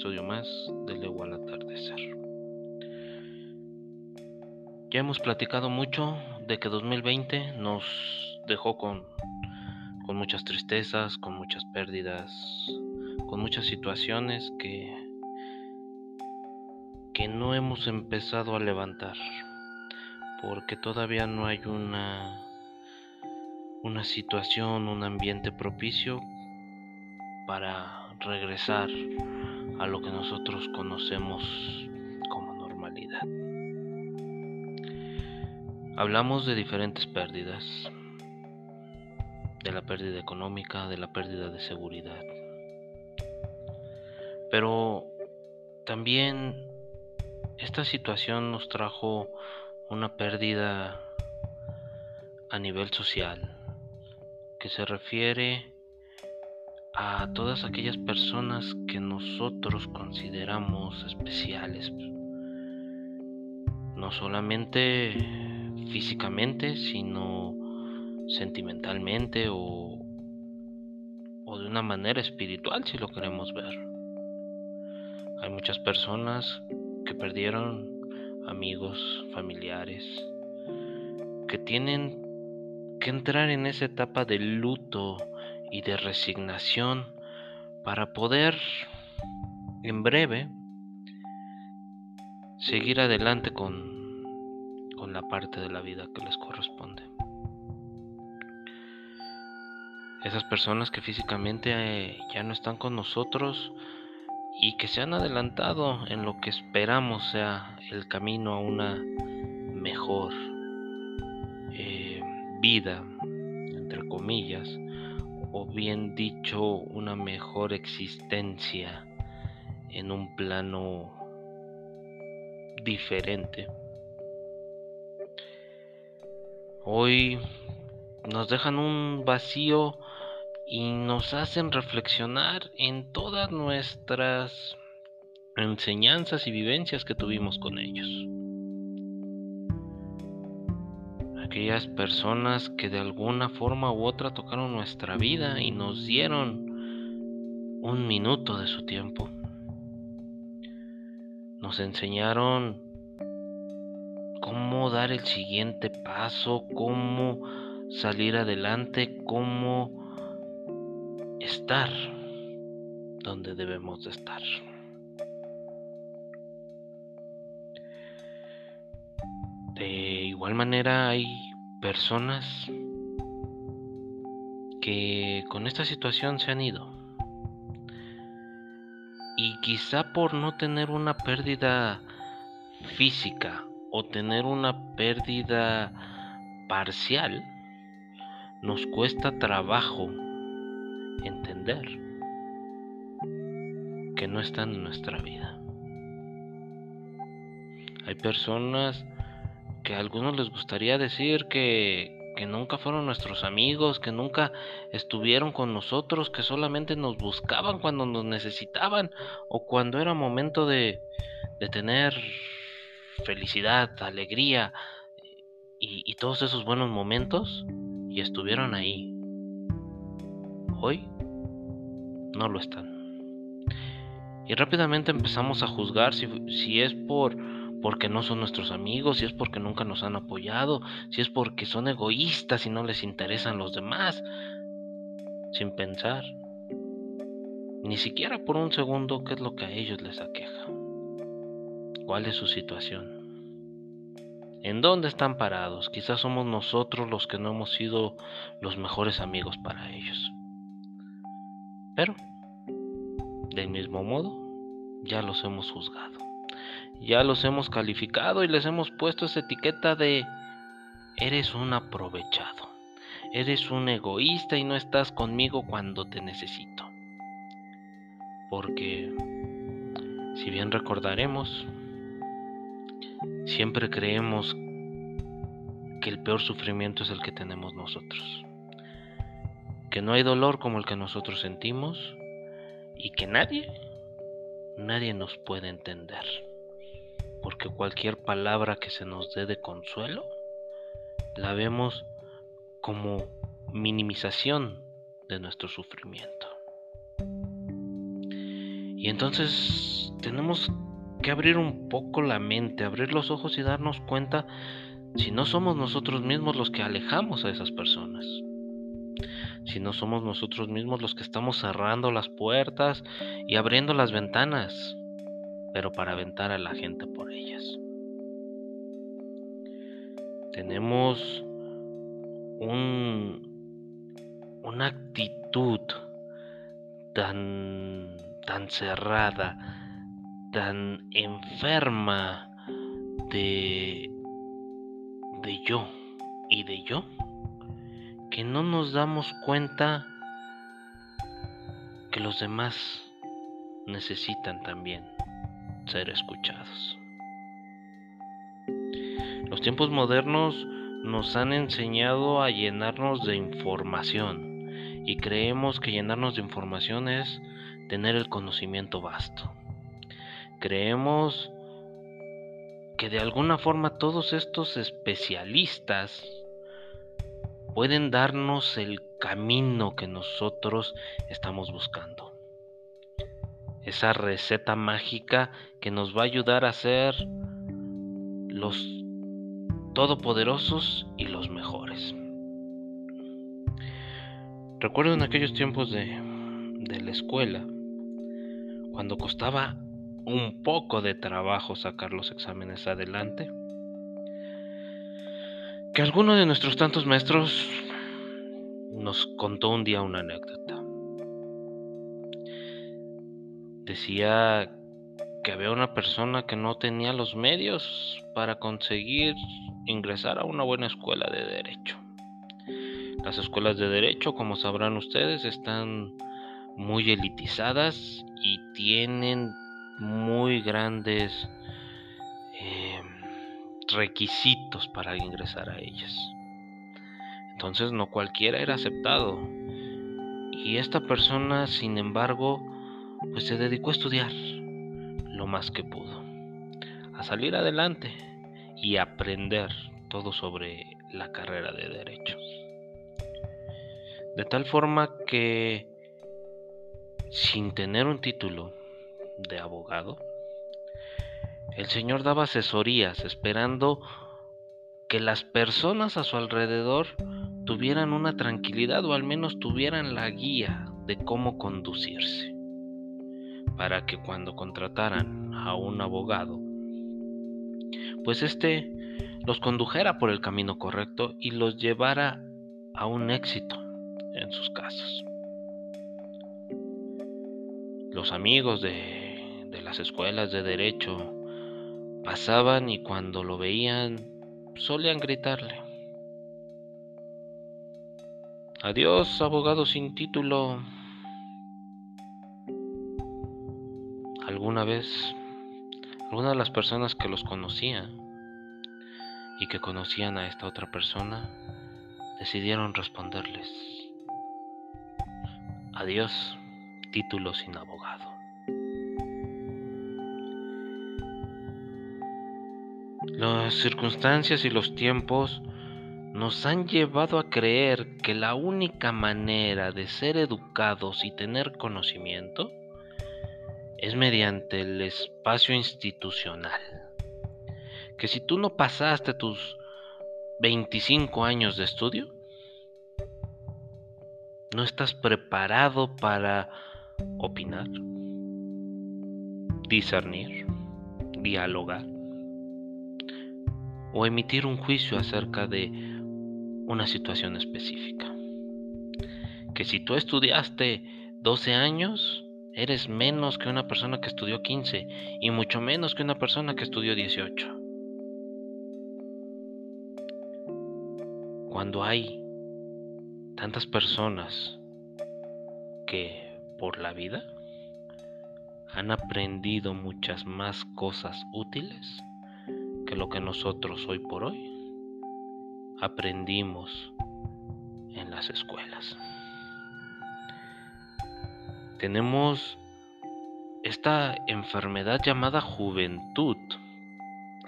episodio más de Lego al atardecer. Ya hemos platicado mucho de que 2020 nos dejó con, con muchas tristezas, con muchas pérdidas, con muchas situaciones que, que no hemos empezado a levantar, porque todavía no hay una, una situación, un ambiente propicio para regresar a lo que nosotros conocemos como normalidad. Hablamos de diferentes pérdidas, de la pérdida económica, de la pérdida de seguridad. Pero también esta situación nos trajo una pérdida a nivel social que se refiere a todas aquellas personas que nosotros consideramos especiales. No solamente físicamente, sino sentimentalmente o, o de una manera espiritual, si lo queremos ver. Hay muchas personas que perdieron amigos, familiares, que tienen que entrar en esa etapa de luto y de resignación para poder en breve seguir adelante con, con la parte de la vida que les corresponde. Esas personas que físicamente eh, ya no están con nosotros y que se han adelantado en lo que esperamos sea el camino a una mejor eh, vida, entre comillas, o bien dicho, una mejor existencia en un plano diferente. Hoy nos dejan un vacío y nos hacen reflexionar en todas nuestras enseñanzas y vivencias que tuvimos con ellos. Aquellas personas que de alguna forma u otra tocaron nuestra vida y nos dieron un minuto de su tiempo. Nos enseñaron cómo dar el siguiente paso, cómo salir adelante, cómo estar donde debemos de estar. De igual manera hay personas que con esta situación se han ido. Y quizá por no tener una pérdida física o tener una pérdida parcial, nos cuesta trabajo entender que no están en nuestra vida. Hay personas que a algunos les gustaría decir que, que nunca fueron nuestros amigos, que nunca estuvieron con nosotros, que solamente nos buscaban cuando nos necesitaban o cuando era momento de, de tener felicidad, alegría y, y todos esos buenos momentos y estuvieron ahí. Hoy no lo están. Y rápidamente empezamos a juzgar si, si es por porque no son nuestros amigos, si es porque nunca nos han apoyado, si es porque son egoístas y no les interesan los demás, sin pensar. Ni siquiera por un segundo qué es lo que a ellos les aqueja, cuál es su situación, en dónde están parados, quizás somos nosotros los que no hemos sido los mejores amigos para ellos. Pero, del mismo modo, ya los hemos juzgado ya los hemos calificado y les hemos puesto esa etiqueta de eres un aprovechado, eres un egoísta y no estás conmigo cuando te necesito. Porque, si bien recordaremos, siempre creemos que el peor sufrimiento es el que tenemos nosotros, que no hay dolor como el que nosotros sentimos y que nadie, nadie nos puede entender porque cualquier palabra que se nos dé de consuelo la vemos como minimización de nuestro sufrimiento. Y entonces tenemos que abrir un poco la mente, abrir los ojos y darnos cuenta si no somos nosotros mismos los que alejamos a esas personas. Si no somos nosotros mismos los que estamos cerrando las puertas y abriendo las ventanas, pero para aventar a la gente por ellas. Tenemos un, una actitud tan, tan cerrada, tan enferma de, de yo y de yo, que no nos damos cuenta que los demás necesitan también ser escuchados. Los tiempos modernos nos han enseñado a llenarnos de información y creemos que llenarnos de información es tener el conocimiento vasto. Creemos que de alguna forma todos estos especialistas pueden darnos el camino que nosotros estamos buscando. Esa receta mágica que nos va a ayudar a ser los todopoderosos y los mejores. Recuerdo en aquellos tiempos de, de la escuela, cuando costaba un poco de trabajo sacar los exámenes adelante, que alguno de nuestros tantos maestros nos contó un día una anécdota. Decía que había una persona que no tenía los medios para conseguir ingresar a una buena escuela de derecho. Las escuelas de derecho, como sabrán ustedes, están muy elitizadas y tienen muy grandes em, requisitos para ingresar a ellas. Entonces no cualquiera era aceptado. Y esta persona, sin embargo, pues se dedicó a estudiar lo más que pudo, a salir adelante y aprender todo sobre la carrera de derecho. De tal forma que sin tener un título de abogado, el Señor daba asesorías esperando que las personas a su alrededor tuvieran una tranquilidad o al menos tuvieran la guía de cómo conducirse, para que cuando contrataran a un abogado, pues éste los condujera por el camino correcto y los llevara a un éxito en sus casos. Los amigos de, de las escuelas de derecho pasaban y cuando lo veían solían gritarle. Adiós, abogado sin título. Alguna vez, alguna de las personas que los conocían y que conocían a esta otra persona decidieron responderles. Adiós, título sin abogado. Las circunstancias y los tiempos nos han llevado a creer que la única manera de ser educados y tener conocimiento es mediante el espacio institucional. Que si tú no pasaste tus 25 años de estudio, no estás preparado para opinar, discernir, dialogar o emitir un juicio acerca de una situación específica. Que si tú estudiaste 12 años, eres menos que una persona que estudió 15 y mucho menos que una persona que estudió 18. Cuando hay tantas personas que por la vida han aprendido muchas más cosas útiles que lo que nosotros hoy por hoy aprendimos en las escuelas. Tenemos esta enfermedad llamada juventud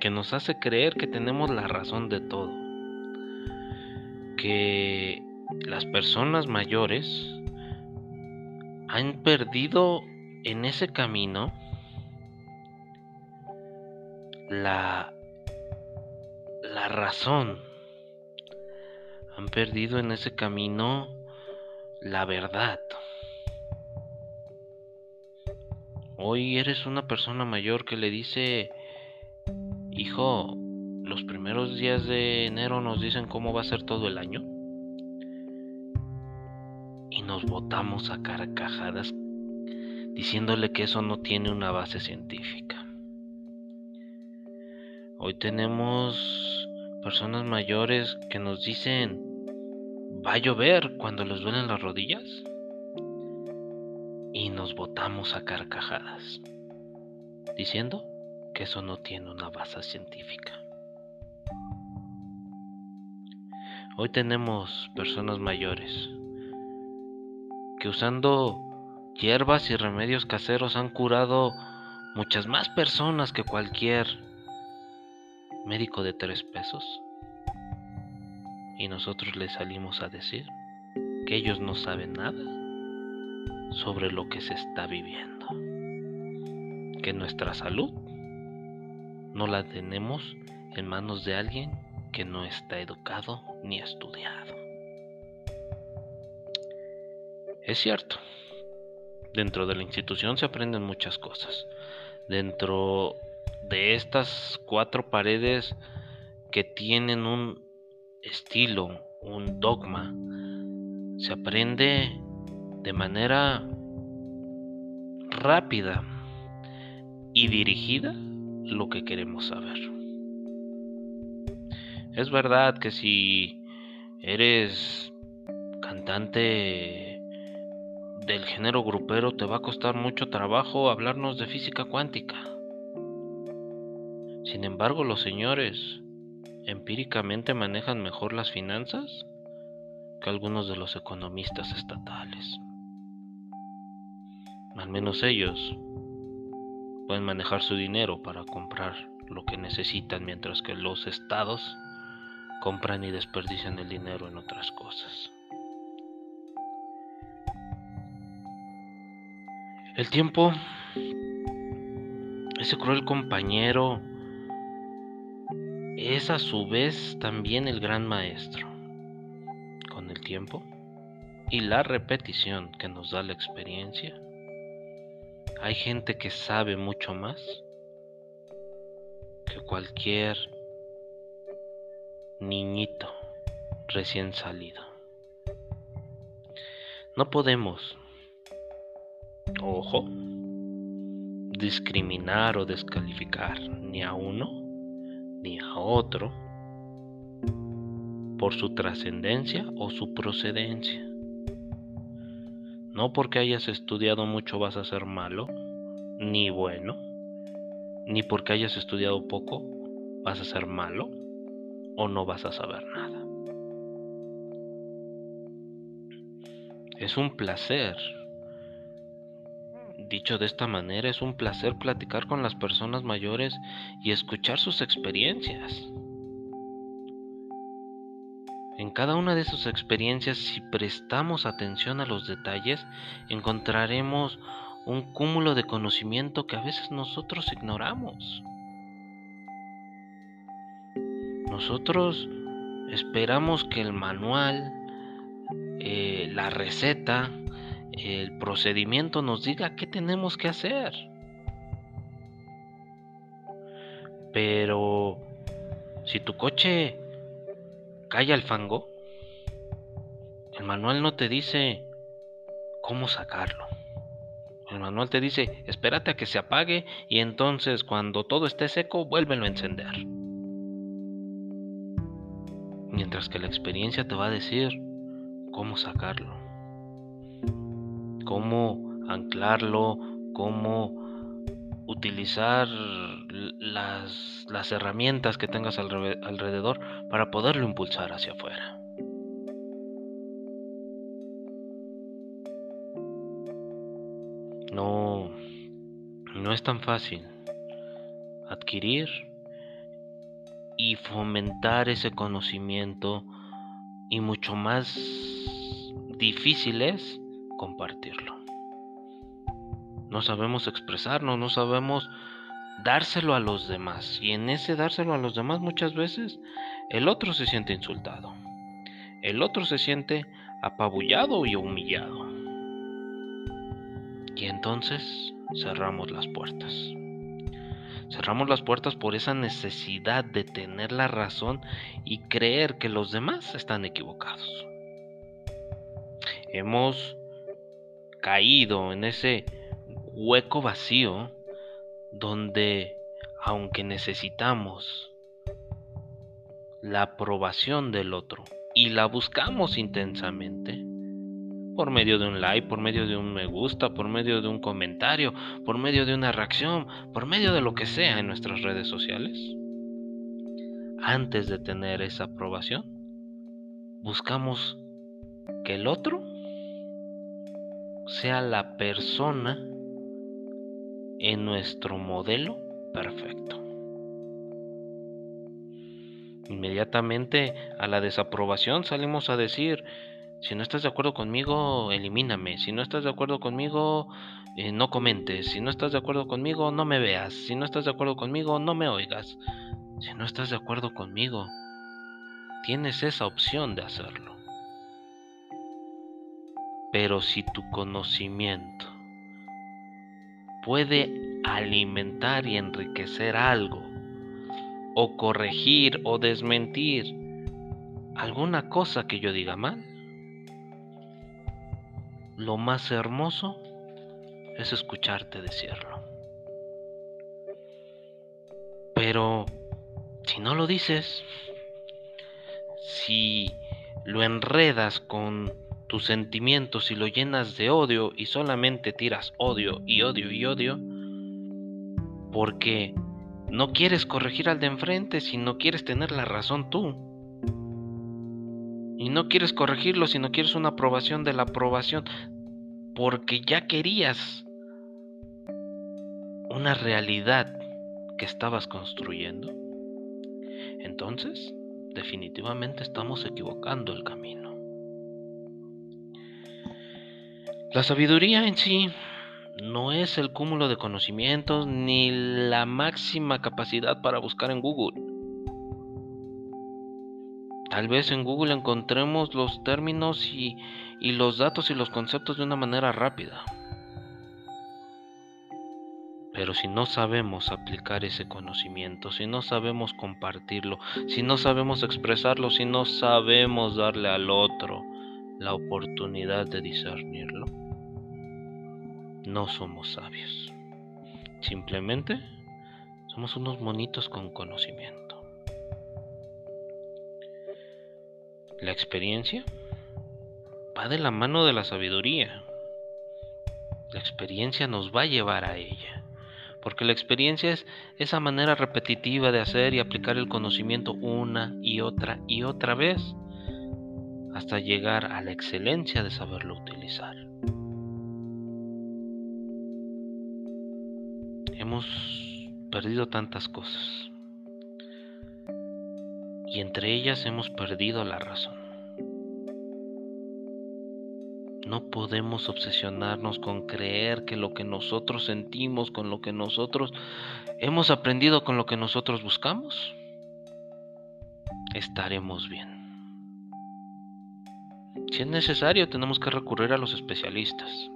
que nos hace creer que tenemos la razón de todo. Que las personas mayores han perdido en ese camino la, la razón. Han perdido en ese camino la verdad. Hoy eres una persona mayor que le dice, hijo, los primeros días de enero nos dicen cómo va a ser todo el año. Y nos botamos a carcajadas diciéndole que eso no tiene una base científica. Hoy tenemos personas mayores que nos dicen, va a llover cuando les duelen las rodillas. Nos botamos a carcajadas, diciendo que eso no tiene una base científica. Hoy tenemos personas mayores que usando hierbas y remedios caseros han curado muchas más personas que cualquier médico de tres pesos. Y nosotros les salimos a decir que ellos no saben nada sobre lo que se está viviendo. Que nuestra salud no la tenemos en manos de alguien que no está educado ni estudiado. Es cierto, dentro de la institución se aprenden muchas cosas. Dentro de estas cuatro paredes que tienen un estilo, un dogma, se aprende de manera rápida y dirigida lo que queremos saber. Es verdad que si eres cantante del género grupero te va a costar mucho trabajo hablarnos de física cuántica. Sin embargo, los señores empíricamente manejan mejor las finanzas que algunos de los economistas estatales. Al menos ellos pueden manejar su dinero para comprar lo que necesitan mientras que los estados compran y desperdician el dinero en otras cosas. El tiempo, ese cruel compañero, es a su vez también el gran maestro. Con el tiempo y la repetición que nos da la experiencia, hay gente que sabe mucho más que cualquier niñito recién salido. No podemos ojo, discriminar o descalificar ni a uno ni a otro por su trascendencia o su procedencia. No porque hayas estudiado mucho vas a ser malo, ni bueno, ni porque hayas estudiado poco vas a ser malo o no vas a saber nada. Es un placer. Dicho de esta manera, es un placer platicar con las personas mayores y escuchar sus experiencias. En cada una de sus experiencias, si prestamos atención a los detalles, encontraremos un cúmulo de conocimiento que a veces nosotros ignoramos. Nosotros esperamos que el manual, eh, la receta, el procedimiento nos diga qué tenemos que hacer. Pero si tu coche cae al fango, el manual no te dice cómo sacarlo. El manual te dice, espérate a que se apague y entonces cuando todo esté seco, vuélvelo a encender. Mientras que la experiencia te va a decir cómo sacarlo cómo anclarlo, cómo utilizar las, las herramientas que tengas alrededor para poderlo impulsar hacia afuera. No, no es tan fácil adquirir y fomentar ese conocimiento y mucho más difícil es compartirlo. No sabemos expresarnos, no sabemos dárselo a los demás. Y en ese dárselo a los demás muchas veces el otro se siente insultado. El otro se siente apabullado y humillado. Y entonces cerramos las puertas. Cerramos las puertas por esa necesidad de tener la razón y creer que los demás están equivocados. Hemos caído en ese hueco vacío donde, aunque necesitamos la aprobación del otro y la buscamos intensamente, por medio de un like, por medio de un me gusta, por medio de un comentario, por medio de una reacción, por medio de lo que sea en nuestras redes sociales. Antes de tener esa aprobación, buscamos que el otro sea la persona en nuestro modelo perfecto. Inmediatamente a la desaprobación salimos a decir, si no estás de acuerdo conmigo, elimíname. Si no estás de acuerdo conmigo, eh, no comentes. Si no estás de acuerdo conmigo, no me veas. Si no estás de acuerdo conmigo, no me oigas. Si no estás de acuerdo conmigo, tienes esa opción de hacerlo. Pero si tu conocimiento puede alimentar y enriquecer algo, o corregir o desmentir alguna cosa que yo diga mal, lo más hermoso es escucharte decirlo. Pero si no lo dices, si lo enredas con tus sentimientos y lo llenas de odio y solamente tiras odio y odio y odio, porque no quieres corregir al de enfrente si no quieres tener la razón tú. Y no quieres corregirlo si no quieres una aprobación de la aprobación. Porque ya querías una realidad que estabas construyendo. Entonces, definitivamente estamos equivocando el camino. La sabiduría en sí no es el cúmulo de conocimientos ni la máxima capacidad para buscar en Google. Tal vez en Google encontremos los términos y, los datos y los conceptos de una manera rápida. Pero si no sabemos aplicar ese conocimiento, si no sabemos compartirlo, si no sabemos expresarlo, si no sabemos darle al otro la oportunidad de discernirlo, no somos sabios. Simplemente somos unos monitos con conocimiento. La experiencia va de la mano de la sabiduría. La experiencia nos va a llevar a ella. Porque la experiencia es esa manera repetitiva de hacer y aplicar el conocimiento una y otra y otra vez hasta llegar a la excelencia de saberlo utilizar. Hemos perdido tantas cosas y entre ellas hemos perdido la razón. No podemos obsesionarnos con creer que lo que nosotros sentimos, con lo que nosotros hemos aprendido, con lo que nosotros buscamos, estaremos bien. Si es necesario, tenemos que recurrir a los especialistas.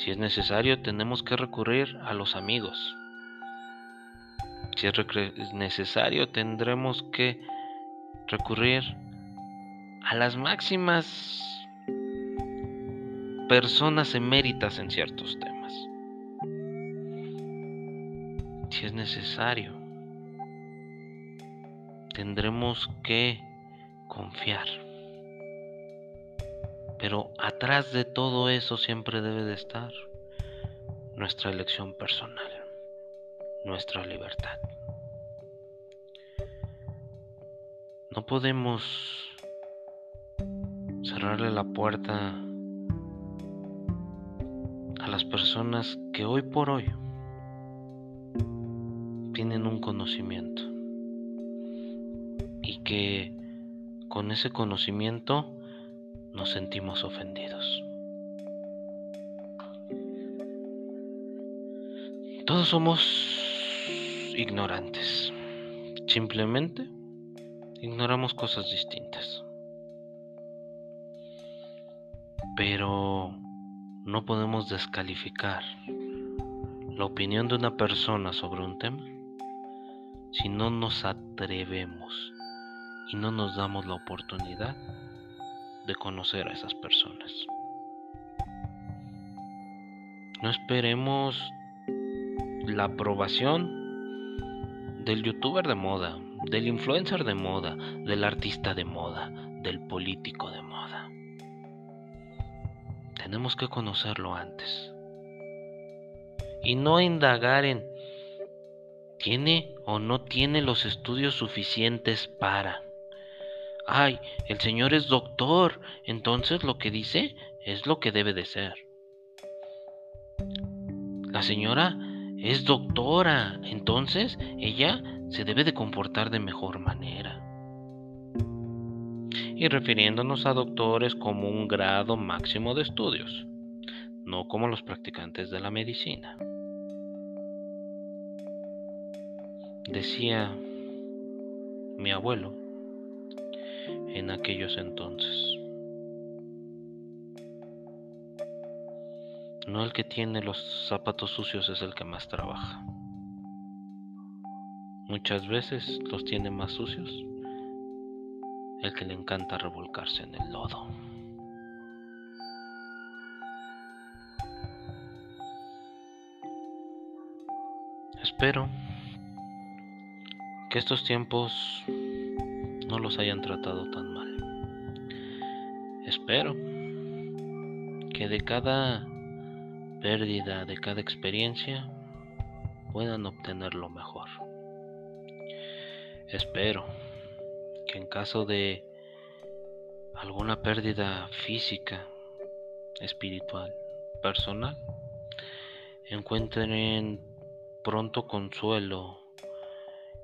Si es necesario, tenemos que recurrir a los amigos, si es necesario, tendremos que recurrir a las máximas personas eméritas en ciertos temas. Si es necesario, tendremos que confiar. Pero atrás de todo eso siempre debe de estar nuestra elección personal nuestra libertad. No podemos cerrarle la puerta a las personas que hoy por hoy tienen un conocimiento y que con ese conocimiento nos sentimos ofendidos. Todos somos ignorantes. Simplemente ignoramos cosas distintas. Pero no podemos descalificar la opinión de una persona sobre un tema si no nos atrevemos y no nos damos la oportunidad de conocer a esas personas. No esperemos la aprobación del youtuber de moda, del influencer de moda, del artista de moda, del político de moda. Tenemos que conocerlo antes. Y no indagar en ¿tiene o no tiene los estudios suficientes para? Ay, el señor es doctor, entonces lo que dice es lo que debe de ser. La señora es doctora, entonces ella se debe de comportar de mejor manera. Y refiriéndonos a doctores como un grado máximo de estudios, no como los practicantes de la medicina. Decía mi abuelo en aquellos entonces. No el que tiene los zapatos sucios es el que más trabaja. Muchas veces los tiene más sucios el que le encanta revolcarse en el lodo. Espero que estos tiempos no los hayan tratado tan mal. Espero que de cada pérdida de cada experiencia puedan obtener lo mejor. Espero que en caso de alguna pérdida física, espiritual, personal, encuentren pronto consuelo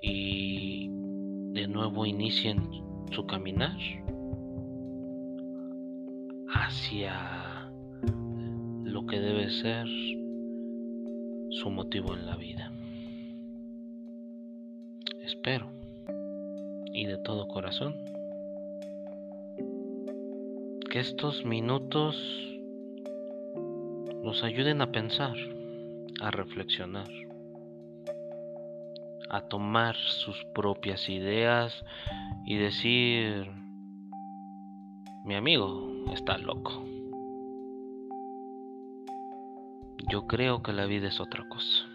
y de nuevo inicien su caminar hacia lo que debe ser su motivo en la vida. Espero, y de todo corazón, que estos minutos nos ayuden a pensar, a reflexionar, a tomar sus propias ideas y decir, mi amigo está loco. Yo creo que la vida es otra cosa.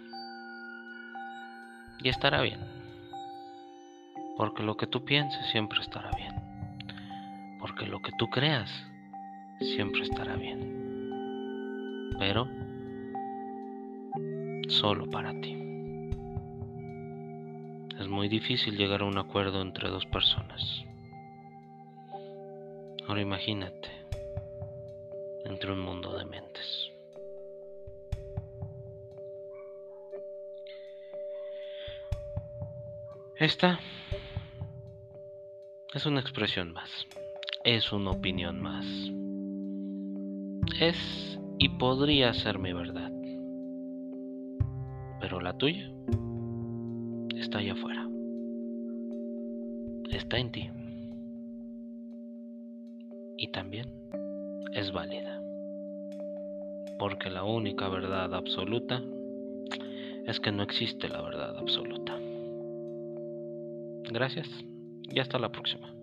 Y estará bien. Porque lo que tú pienses siempre estará bien. Porque lo que tú creas siempre estará bien. Pero solo para ti. Es muy difícil llegar a un acuerdo entre dos personas. Ahora imagínate entre un mundo de mentes. Esta es una expresión más, es una opinión más. Es y podría ser mi verdad. Pero la tuya está allá afuera. Está en ti. Y también es válida. Porque la única verdad absoluta es que no existe la verdad absoluta. Gracias y hasta la próxima.